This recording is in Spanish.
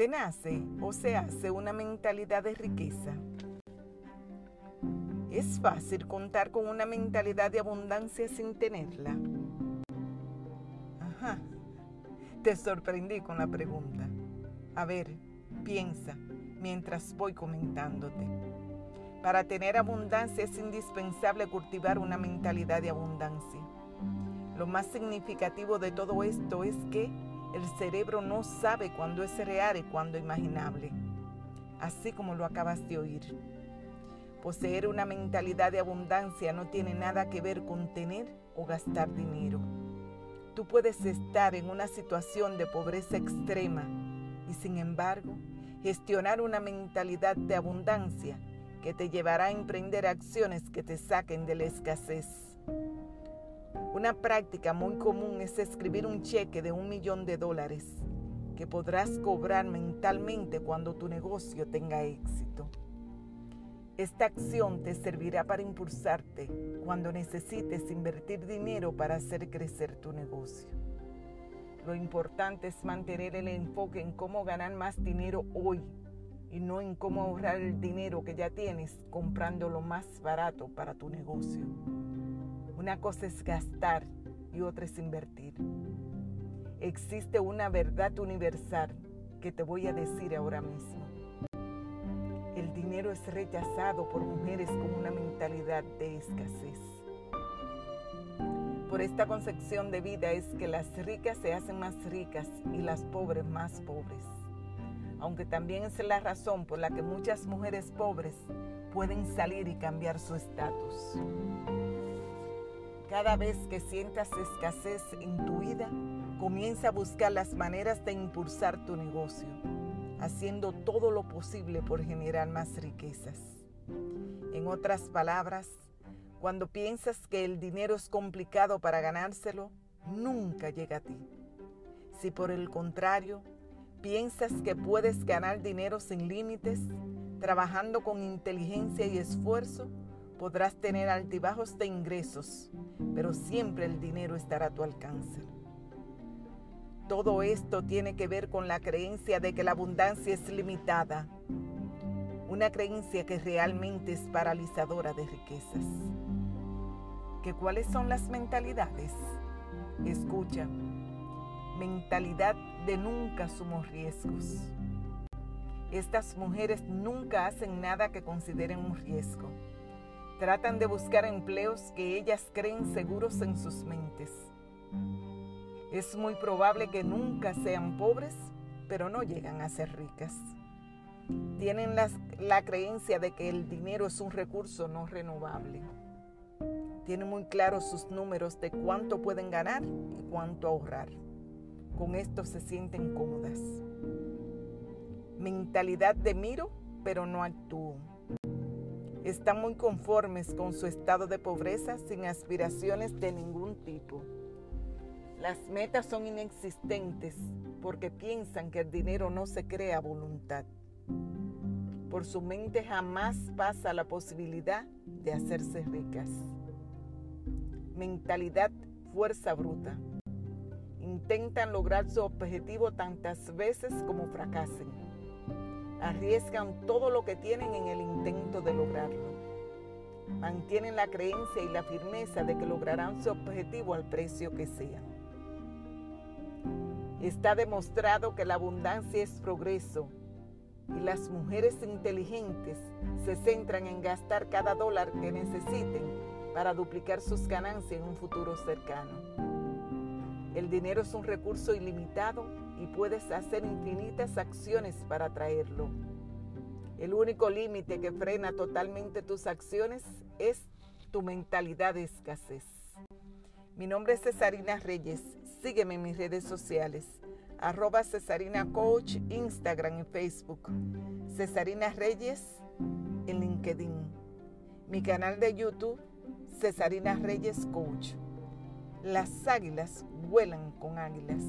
¿Se nace o se hace una mentalidad de riqueza? ¿Es fácil contar con una mentalidad de abundancia sin tenerla? Ajá, te sorprendí con la pregunta. A ver, piensa mientras voy comentándote. Para tener abundancia es indispensable cultivar una mentalidad de abundancia. Lo más significativo de todo esto es que el cerebro no sabe cuándo es real y cuándo imaginable, así como lo acabas de oír. Poseer una mentalidad de abundancia no tiene nada que ver con tener o gastar dinero. Tú puedes estar en una situación de pobreza extrema y sin embargo gestionar una mentalidad de abundancia que te llevará a emprender acciones que te saquen de la escasez. Una práctica muy común es escribir un cheque de un millón de dólares que podrás cobrar mentalmente cuando tu negocio tenga éxito. Esta acción te servirá para impulsarte cuando necesites invertir dinero para hacer crecer tu negocio. Lo importante es mantener el enfoque en cómo ganar más dinero hoy y no en cómo ahorrar el dinero que ya tienes comprando lo más barato para tu negocio. Una cosa es gastar y otra es invertir. Existe una verdad universal que te voy a decir ahora mismo. El dinero es rechazado por mujeres con una mentalidad de escasez. Por esta concepción de vida es que las ricas se hacen más ricas y las pobres más pobres. Aunque también es la razón por la que muchas mujeres pobres pueden salir y cambiar su estatus. Cada vez que sientas escasez en tu vida, comienza a buscar las maneras de impulsar tu negocio, haciendo todo lo posible por generar más riquezas. En otras palabras, cuando piensas que el dinero es complicado para ganárselo, nunca llega a ti. Si por el contrario, piensas que puedes ganar dinero sin límites, trabajando con inteligencia y esfuerzo, podrás tener altibajos de ingresos, pero siempre el dinero estará a tu alcance. Todo esto tiene que ver con la creencia de que la abundancia es limitada, una creencia que realmente es paralizadora de riquezas que cuáles son las mentalidades. Escucha, mentalidad de nunca sumo riesgos. Estas mujeres nunca hacen nada que consideren un riesgo. Tratan de buscar empleos que ellas creen seguros en sus mentes. Es muy probable que nunca sean pobres, pero no llegan a ser ricas. Tienen la creencia de que el dinero es un recurso no renovable tienen muy claros sus números de cuánto pueden ganar y cuánto ahorrar. Con esto se sienten cómodas. Mentalidad de miro, pero no actúo. Están muy conformes con su estado de pobreza sin aspiraciones de ningún tipo. Las metas son inexistentes porque piensan que el dinero no se crea a voluntad. Por su mente jamás pasa la posibilidad de hacerse ricas mentalidad fuerza bruta. Intentan lograr su objetivo tantas veces como fracasen. Arriesgan todo lo que tienen en el intento de lograrlo. Mantienen la creencia y la firmeza de que lograrán su objetivo al precio que sea. Está demostrado que la abundancia es progreso y las mujeres inteligentes se centran en gastar cada dólar que necesiten para duplicar sus ganancias en un futuro cercano. El dinero es un recurso ilimitado y puedes hacer infinitas acciones para atraerlo. El único límite que frena totalmente tus acciones es tu mentalidad de escasez. Mi nombre es Cesarina Reyes. Sígueme en mis redes sociales. Arroba Cesarina Coach, Instagram y Facebook. Cesarina Reyes en LinkedIn. Mi canal de YouTube Cesarina Reyes Coach. Las águilas vuelan con águilas.